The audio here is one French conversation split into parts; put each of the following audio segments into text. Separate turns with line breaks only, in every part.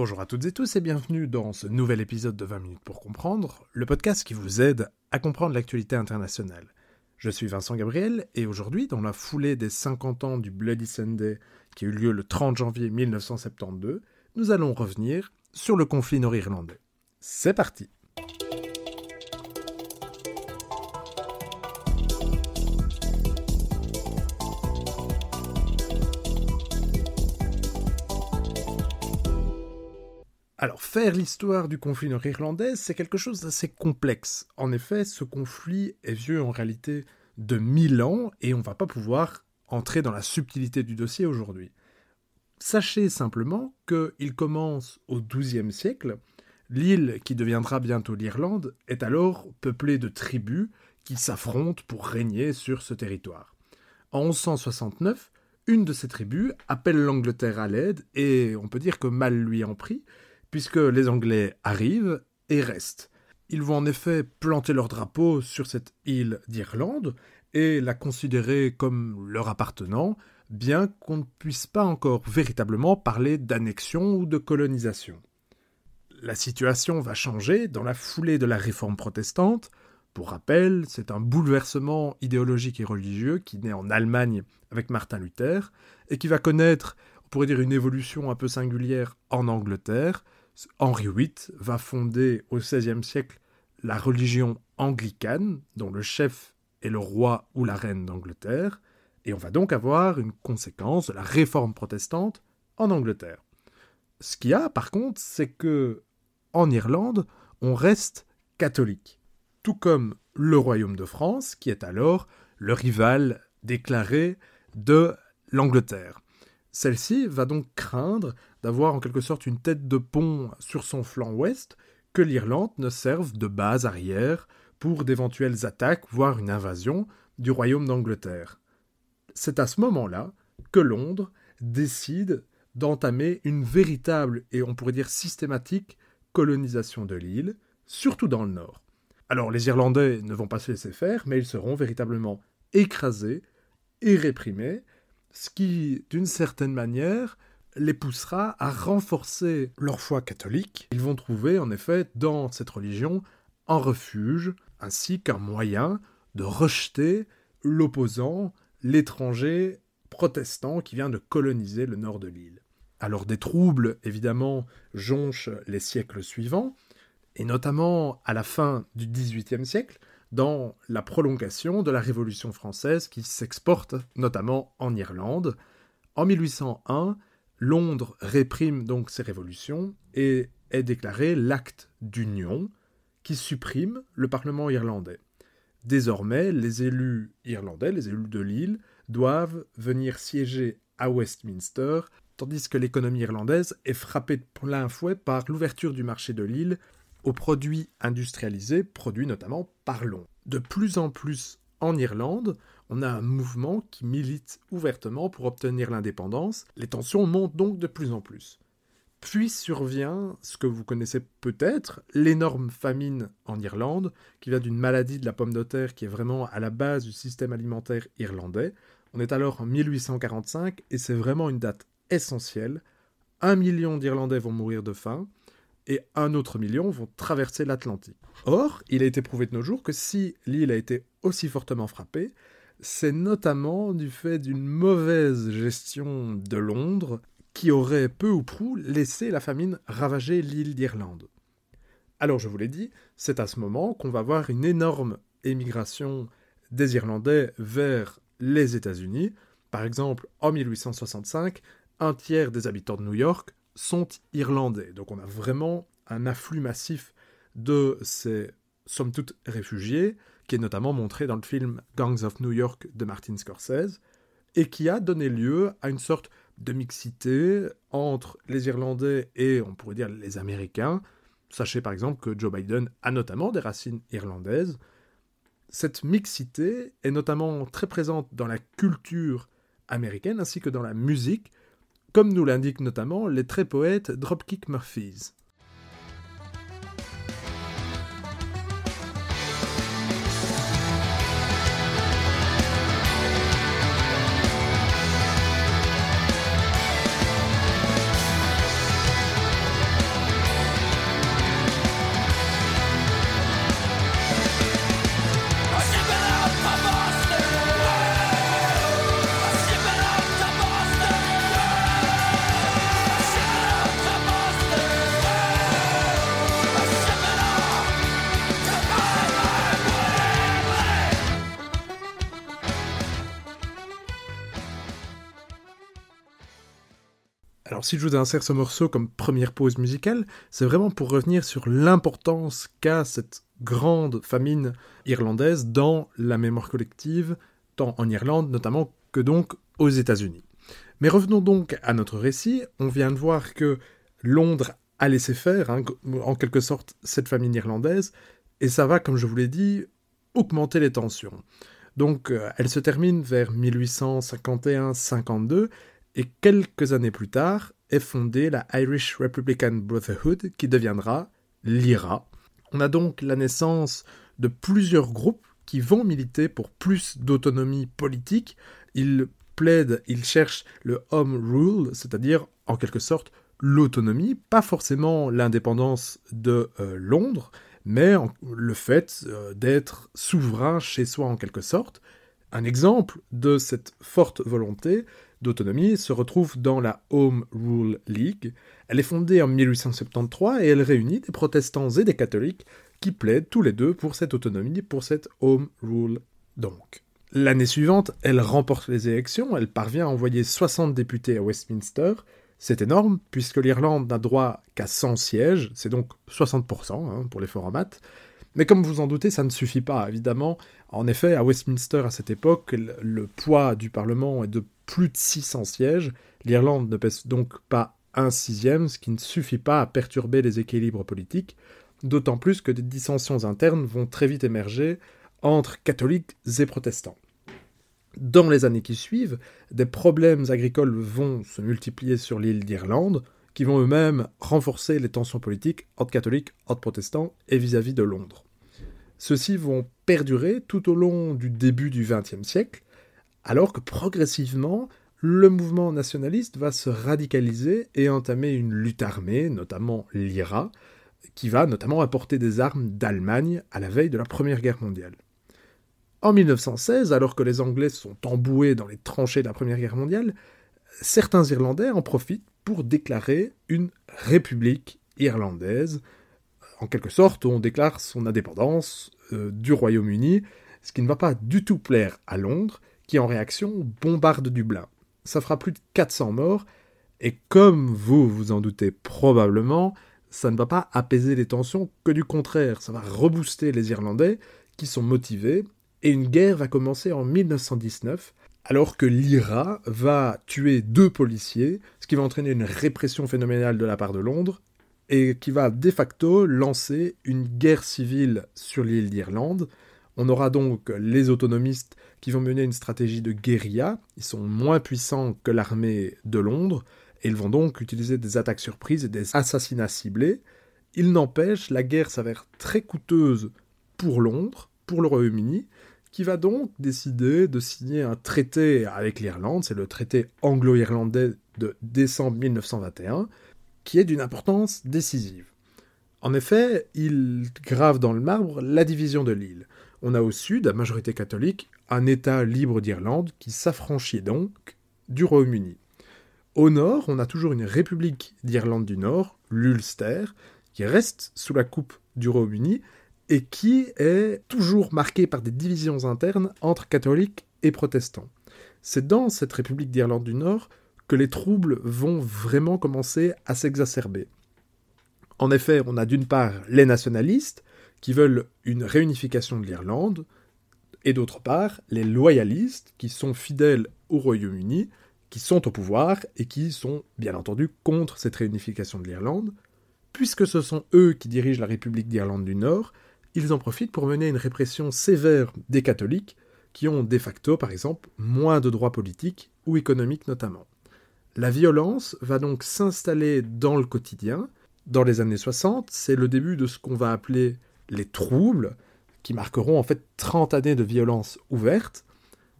Bonjour à toutes et tous et bienvenue dans ce nouvel épisode de 20 minutes pour comprendre, le podcast qui vous aide à comprendre l'actualité internationale. Je suis Vincent Gabriel et aujourd'hui, dans la foulée des 50 ans du Bloody Sunday qui a eu lieu le 30 janvier 1972, nous allons revenir sur le conflit nord-irlandais. C'est parti faire l'histoire du conflit nord-irlandais, c'est quelque chose d'assez complexe. En effet, ce conflit est vieux en réalité de mille ans et on ne va pas pouvoir entrer dans la subtilité du dossier aujourd'hui. Sachez simplement qu'il commence au XIIe siècle. L'île qui deviendra bientôt l'Irlande est alors peuplée de tribus qui s'affrontent pour régner sur ce territoire. En 1169, une de ces tribus appelle l'Angleterre à l'aide et on peut dire que mal lui en prie, puisque les Anglais arrivent et restent. Ils vont en effet planter leur drapeau sur cette île d'Irlande et la considérer comme leur appartenant, bien qu'on ne puisse pas encore véritablement parler d'annexion ou de colonisation. La situation va changer dans la foulée de la réforme protestante. Pour rappel, c'est un bouleversement idéologique et religieux qui naît en Allemagne avec Martin Luther et qui va connaître, on pourrait dire, une évolution un peu singulière en Angleterre, Henri VIII va fonder au XVIe siècle la religion anglicane, dont le chef est le roi ou la reine d'Angleterre, et on va donc avoir une conséquence de la réforme protestante en Angleterre. Ce qu'il y a, par contre, c'est que en Irlande, on reste catholique, tout comme le royaume de France, qui est alors le rival déclaré de l'Angleterre. Celle-ci va donc craindre d'avoir en quelque sorte une tête de pont sur son flanc ouest, que l'Irlande ne serve de base arrière pour d'éventuelles attaques, voire une invasion, du royaume d'Angleterre. C'est à ce moment-là que Londres décide d'entamer une véritable et on pourrait dire systématique colonisation de l'île, surtout dans le nord. Alors les Irlandais ne vont pas se laisser faire, mais ils seront véritablement écrasés et réprimés, ce qui, d'une certaine manière, les poussera à renforcer leur foi catholique. Ils vont trouver en effet dans cette religion un refuge ainsi qu'un moyen de rejeter l'opposant, l'étranger protestant qui vient de coloniser le nord de l'île. Alors des troubles, évidemment, jonchent les siècles suivants, et notamment à la fin du XVIIIe siècle, dans la prolongation de la Révolution française qui s'exporte notamment en Irlande. En 1801, Londres réprime donc ces révolutions et est déclaré l'acte d'union qui supprime le Parlement irlandais. Désormais, les élus irlandais, les élus de l'île, doivent venir siéger à Westminster, tandis que l'économie irlandaise est frappée de plein fouet par l'ouverture du marché de l'île aux produits industrialisés, produits notamment par Londres. De plus en plus en Irlande, on a un mouvement qui milite ouvertement pour obtenir l'indépendance. Les tensions montent donc de plus en plus. Puis survient ce que vous connaissez peut-être, l'énorme famine en Irlande, qui vient d'une maladie de la pomme de terre qui est vraiment à la base du système alimentaire irlandais. On est alors en 1845 et c'est vraiment une date essentielle. Un million d'Irlandais vont mourir de faim et un autre million vont traverser l'Atlantique. Or, il a été prouvé de nos jours que si l'île a été aussi fortement frappée, c'est notamment du fait d'une mauvaise gestion de Londres qui aurait peu ou prou laissé la famine ravager l'île d'Irlande. Alors je vous l'ai dit, c'est à ce moment qu'on va voir une énorme émigration des Irlandais vers les États-Unis. Par exemple, en 1865, un tiers des habitants de New York sont irlandais. Donc on a vraiment un afflux massif de ces, somme toute, réfugiés, qui est notamment montré dans le film Gangs of New York de Martin Scorsese, et qui a donné lieu à une sorte de mixité entre les Irlandais et, on pourrait dire, les Américains. Sachez par exemple que Joe Biden a notamment des racines irlandaises. Cette mixité est notamment très présente dans la culture américaine ainsi que dans la musique, comme nous l'indiquent notamment les très poètes Dropkick Murphys. Si je vous insère ce morceau comme première pause musicale, c'est vraiment pour revenir sur l'importance qu'a cette grande famine irlandaise dans la mémoire collective, tant en Irlande notamment que donc aux États-Unis. Mais revenons donc à notre récit. On vient de voir que Londres a laissé faire, hein, en quelque sorte, cette famine irlandaise, et ça va, comme je vous l'ai dit, augmenter les tensions. Donc, euh, elle se termine vers 1851-52, et quelques années plus tard est fondée la Irish Republican Brotherhood, qui deviendra l'IRA. On a donc la naissance de plusieurs groupes qui vont militer pour plus d'autonomie politique. Ils plaident, ils cherchent le home rule, c'est-à-dire en quelque sorte l'autonomie, pas forcément l'indépendance de euh, Londres, mais le fait euh, d'être souverain chez soi en quelque sorte. Un exemple de cette forte volonté d'autonomie se retrouve dans la Home Rule League. Elle est fondée en 1873 et elle réunit des protestants et des catholiques qui plaident tous les deux pour cette autonomie, pour cette Home Rule donc. L'année suivante, elle remporte les élections, elle parvient à envoyer 60 députés à Westminster. C'est énorme, puisque l'Irlande n'a droit qu'à 100 sièges, c'est donc 60% hein, pour les forts Mais comme vous en doutez, ça ne suffit pas, évidemment. En effet, à Westminster, à cette époque, le poids du Parlement est de plus de 600 sièges. L'Irlande ne pèse donc pas un sixième, ce qui ne suffit pas à perturber les équilibres politiques, d'autant plus que des dissensions internes vont très vite émerger entre catholiques et protestants. Dans les années qui suivent, des problèmes agricoles vont se multiplier sur l'île d'Irlande, qui vont eux-mêmes renforcer les tensions politiques entre catholiques, entre protestants et vis-à-vis -vis de Londres. Ceux-ci vont perdurer tout au long du début du XXe siècle, alors que progressivement, le mouvement nationaliste va se radicaliser et entamer une lutte armée, notamment l'IRA, qui va notamment apporter des armes d'Allemagne à la veille de la Première Guerre mondiale. En 1916, alors que les Anglais sont emboués dans les tranchées de la Première Guerre mondiale, certains Irlandais en profitent pour déclarer une république irlandaise. En quelque sorte, on déclare son indépendance euh, du Royaume-Uni, ce qui ne va pas du tout plaire à Londres, qui en réaction bombarde Dublin. Ça fera plus de 400 morts, et comme vous vous en doutez probablement, ça ne va pas apaiser les tensions, que du contraire, ça va rebooster les Irlandais, qui sont motivés, et une guerre va commencer en 1919, alors que l'IRA va tuer deux policiers, ce qui va entraîner une répression phénoménale de la part de Londres, et qui va de facto lancer une guerre civile sur l'île d'Irlande, on aura donc les autonomistes qui vont mener une stratégie de guérilla. Ils sont moins puissants que l'armée de Londres et ils vont donc utiliser des attaques surprises et des assassinats ciblés. Il n'empêche, la guerre s'avère très coûteuse pour Londres, pour le Royaume-Uni, qui va donc décider de signer un traité avec l'Irlande, c'est le traité anglo-irlandais de décembre 1921, qui est d'une importance décisive. En effet, il grave dans le marbre la division de l'île. On a au sud, à majorité catholique, un État libre d'Irlande qui s'affranchit donc du Royaume-Uni. Au nord, on a toujours une République d'Irlande du Nord, l'Ulster, qui reste sous la coupe du Royaume-Uni et qui est toujours marquée par des divisions internes entre catholiques et protestants. C'est dans cette République d'Irlande du Nord que les troubles vont vraiment commencer à s'exacerber. En effet, on a d'une part les nationalistes, qui veulent une réunification de l'Irlande, et d'autre part les loyalistes qui sont fidèles au Royaume-Uni, qui sont au pouvoir et qui sont bien entendu contre cette réunification de l'Irlande. Puisque ce sont eux qui dirigent la République d'Irlande du Nord, ils en profitent pour mener une répression sévère des catholiques qui ont de facto, par exemple, moins de droits politiques ou économiques notamment. La violence va donc s'installer dans le quotidien. Dans les années 60, c'est le début de ce qu'on va appeler les troubles, qui marqueront en fait 30 années de violence ouverte.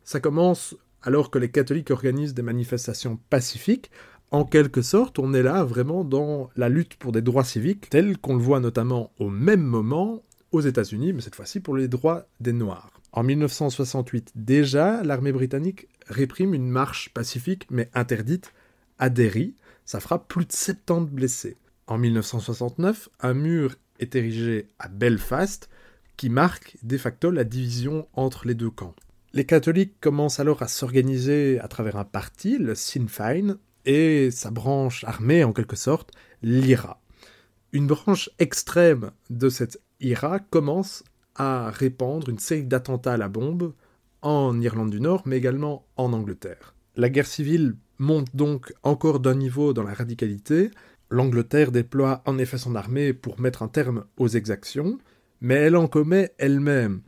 Ça commence alors que les catholiques organisent des manifestations pacifiques. En quelque sorte, on est là vraiment dans la lutte pour des droits civiques, tels qu'on le voit notamment au même moment aux États-Unis, mais cette fois-ci pour les droits des Noirs. En 1968, déjà, l'armée britannique réprime une marche pacifique mais interdite à Derry. Ça fera plus de 70 blessés. En 1969, un mur est érigé à Belfast, qui marque de facto la division entre les deux camps. Les catholiques commencent alors à s'organiser à travers un parti, le Sinn Féin, et sa branche armée en quelque sorte, l'IRA. Une branche extrême de cette IRA commence à répandre une série d'attentats à la bombe en Irlande du Nord, mais également en Angleterre. La guerre civile monte donc encore d'un niveau dans la radicalité. L'Angleterre déploie en effet son armée pour mettre un terme aux exactions, mais elle en commet elle-même.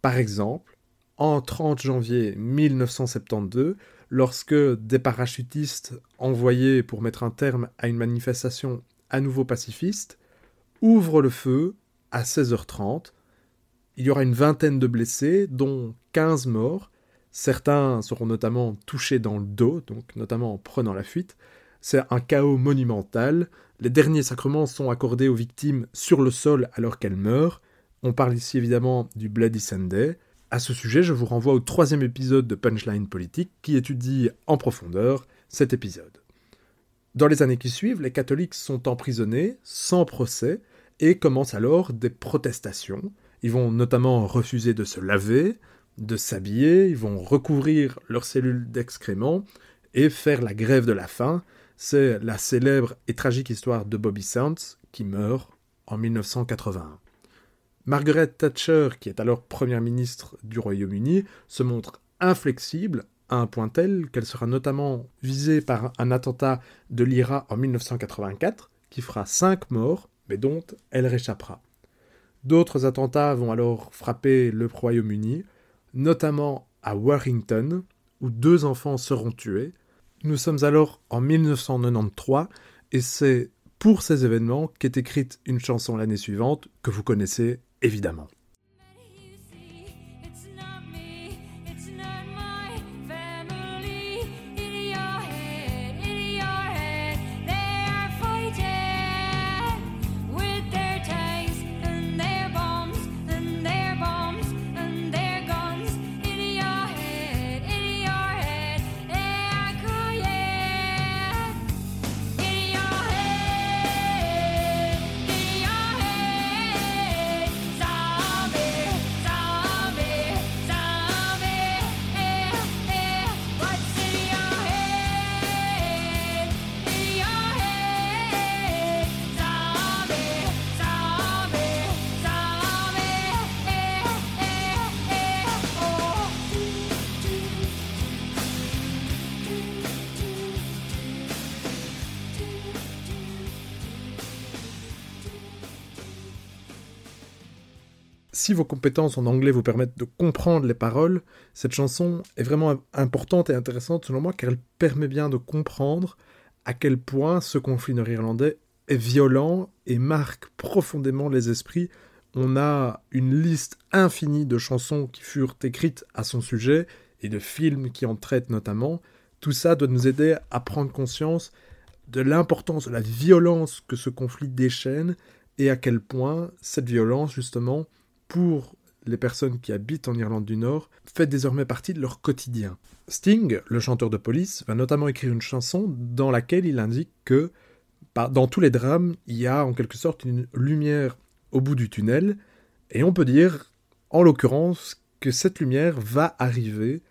Par exemple, en 30 janvier 1972, lorsque des parachutistes envoyés pour mettre un terme à une manifestation à nouveau pacifiste ouvrent le feu à 16h30. Il y aura une vingtaine de blessés, dont 15 morts. Certains seront notamment touchés dans le dos, donc notamment en prenant la fuite. C'est un chaos monumental. Les derniers sacrements sont accordés aux victimes sur le sol alors qu'elles meurent. On parle ici évidemment du Bloody Sunday. À ce sujet, je vous renvoie au troisième épisode de Punchline Politique qui étudie en profondeur cet épisode. Dans les années qui suivent, les catholiques sont emprisonnés sans procès et commencent alors des protestations. Ils vont notamment refuser de se laver, de s'habiller, ils vont recouvrir leurs cellules d'excréments et faire la grève de la faim. C'est la célèbre et tragique histoire de Bobby Sands qui meurt en 1981. Margaret Thatcher, qui est alors première ministre du Royaume-Uni, se montre inflexible à un point tel qu'elle sera notamment visée par un attentat de l'IRA en 1984, qui fera cinq morts, mais dont elle réchappera. D'autres attentats vont alors frapper le Royaume-Uni, notamment à Warrington, où deux enfants seront tués. Nous sommes alors en 1993, et c'est pour ces événements qu'est écrite une chanson l'année suivante que vous connaissez évidemment. Si vos compétences en anglais vous permettent de comprendre les paroles, cette chanson est vraiment importante et intéressante selon moi car elle permet bien de comprendre à quel point ce conflit nord-irlandais est violent et marque profondément les esprits. On a une liste infinie de chansons qui furent écrites à son sujet et de films qui en traitent notamment. Tout ça doit nous aider à prendre conscience de l'importance de la violence que ce conflit déchaîne et à quel point cette violence, justement, pour les personnes qui habitent en Irlande du Nord fait désormais partie de leur quotidien. Sting, le chanteur de police, va notamment écrire une chanson dans laquelle il indique que dans tous les drames, il y a en quelque sorte une lumière au bout du tunnel, et on peut dire, en l'occurrence, que cette lumière va arriver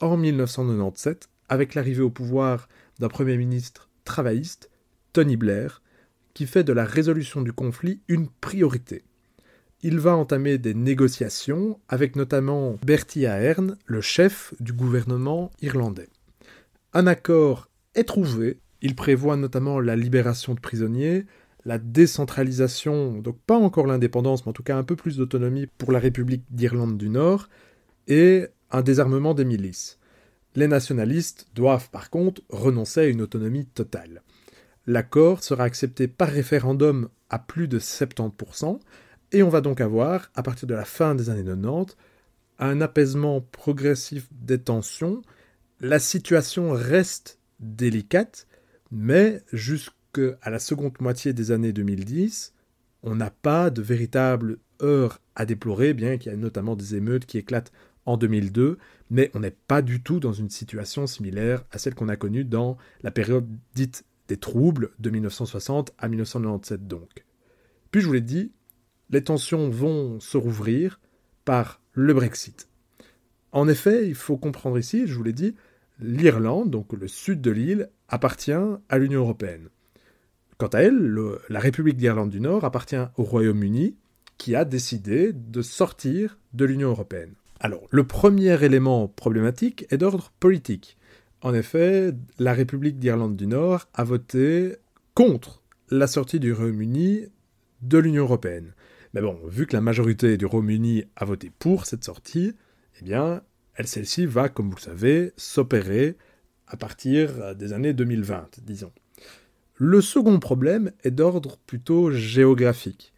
en 1997 avec l'arrivée au pouvoir d'un Premier ministre travailliste, Tony Blair, qui fait de la résolution du conflit une priorité il va entamer des négociations avec notamment Bertie Ahern, le chef du gouvernement irlandais. Un accord est trouvé, il prévoit notamment la libération de prisonniers, la décentralisation, donc pas encore l'indépendance, mais en tout cas un peu plus d'autonomie pour la République d'Irlande du Nord, et un désarmement des milices. Les nationalistes doivent par contre renoncer à une autonomie totale. L'accord sera accepté par référendum à plus de 70%, et on va donc avoir, à partir de la fin des années 90, un apaisement progressif des tensions. La situation reste délicate, mais jusqu'à la seconde moitié des années 2010, on n'a pas de véritable heure à déplorer, bien qu'il y ait notamment des émeutes qui éclatent en 2002, mais on n'est pas du tout dans une situation similaire à celle qu'on a connue dans la période dite des troubles de 1960 à 1997 donc. Puis je vous l'ai dit, les tensions vont se rouvrir par le Brexit. En effet, il faut comprendre ici, je vous l'ai dit, l'Irlande, donc le sud de l'île, appartient à l'Union européenne. Quant à elle, la République d'Irlande du Nord appartient au Royaume-Uni, qui a décidé de sortir de l'Union européenne. Alors, le premier élément problématique est d'ordre politique. En effet, la République d'Irlande du Nord a voté contre la sortie du Royaume-Uni de l'Union européenne. Mais bon, vu que la majorité du Royaume-Uni a voté pour cette sortie, eh bien, elle, celle-ci va, comme vous le savez, s'opérer à partir des années 2020, disons. Le second problème est d'ordre plutôt géographique.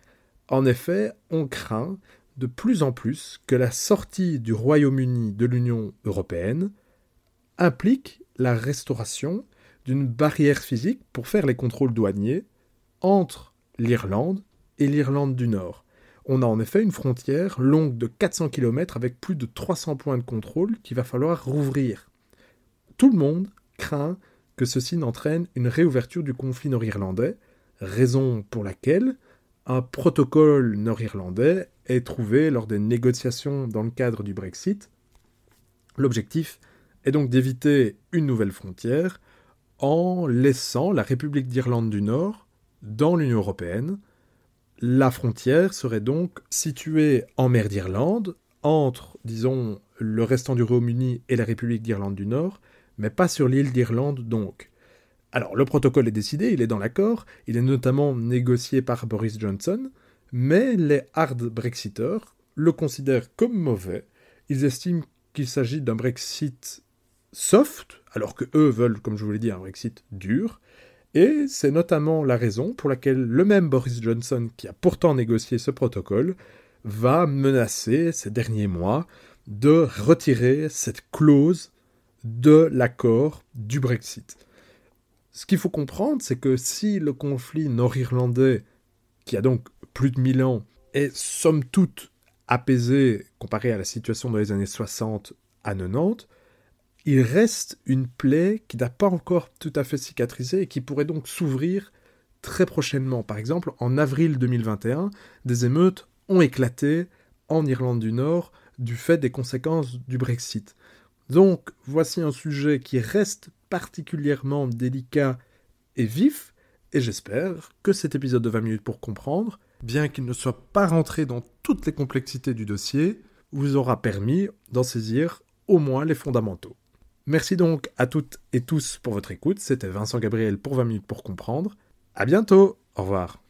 En effet, on craint de plus en plus que la sortie du Royaume-Uni de l'Union européenne implique la restauration d'une barrière physique pour faire les contrôles douaniers entre l'Irlande et l'Irlande du Nord. On a en effet une frontière longue de 400 km avec plus de 300 points de contrôle qu'il va falloir rouvrir. Tout le monde craint que ceci n'entraîne une réouverture du conflit nord-irlandais, raison pour laquelle un protocole nord-irlandais est trouvé lors des négociations dans le cadre du Brexit. L'objectif est donc d'éviter une nouvelle frontière en laissant la République d'Irlande du Nord dans l'Union européenne. La frontière serait donc située en mer d'Irlande, entre, disons, le restant du Royaume-Uni et la République d'Irlande du Nord, mais pas sur l'île d'Irlande donc. Alors le protocole est décidé, il est dans l'accord, il est notamment négocié par Boris Johnson, mais les hard Brexiteurs le considèrent comme mauvais, ils estiment qu'il s'agit d'un Brexit soft, alors que eux veulent, comme je vous l'ai dit, un Brexit dur, et c'est notamment la raison pour laquelle le même Boris Johnson, qui a pourtant négocié ce protocole, va menacer ces derniers mois de retirer cette clause de l'accord du Brexit. Ce qu'il faut comprendre, c'est que si le conflit nord-irlandais, qui a donc plus de 1000 ans, est somme toute apaisé comparé à la situation dans les années 60 à 90, il reste une plaie qui n'a pas encore tout à fait cicatrisé et qui pourrait donc s'ouvrir très prochainement. Par exemple, en avril 2021, des émeutes ont éclaté en Irlande du Nord du fait des conséquences du Brexit. Donc, voici un sujet qui reste particulièrement délicat et vif, et j'espère que cet épisode de 20 minutes pour comprendre, bien qu'il ne soit pas rentré dans toutes les complexités du dossier, vous aura permis d'en saisir au moins les fondamentaux. Merci donc à toutes et tous pour votre écoute, c'était Vincent Gabriel pour 20 minutes pour comprendre. À bientôt, au revoir.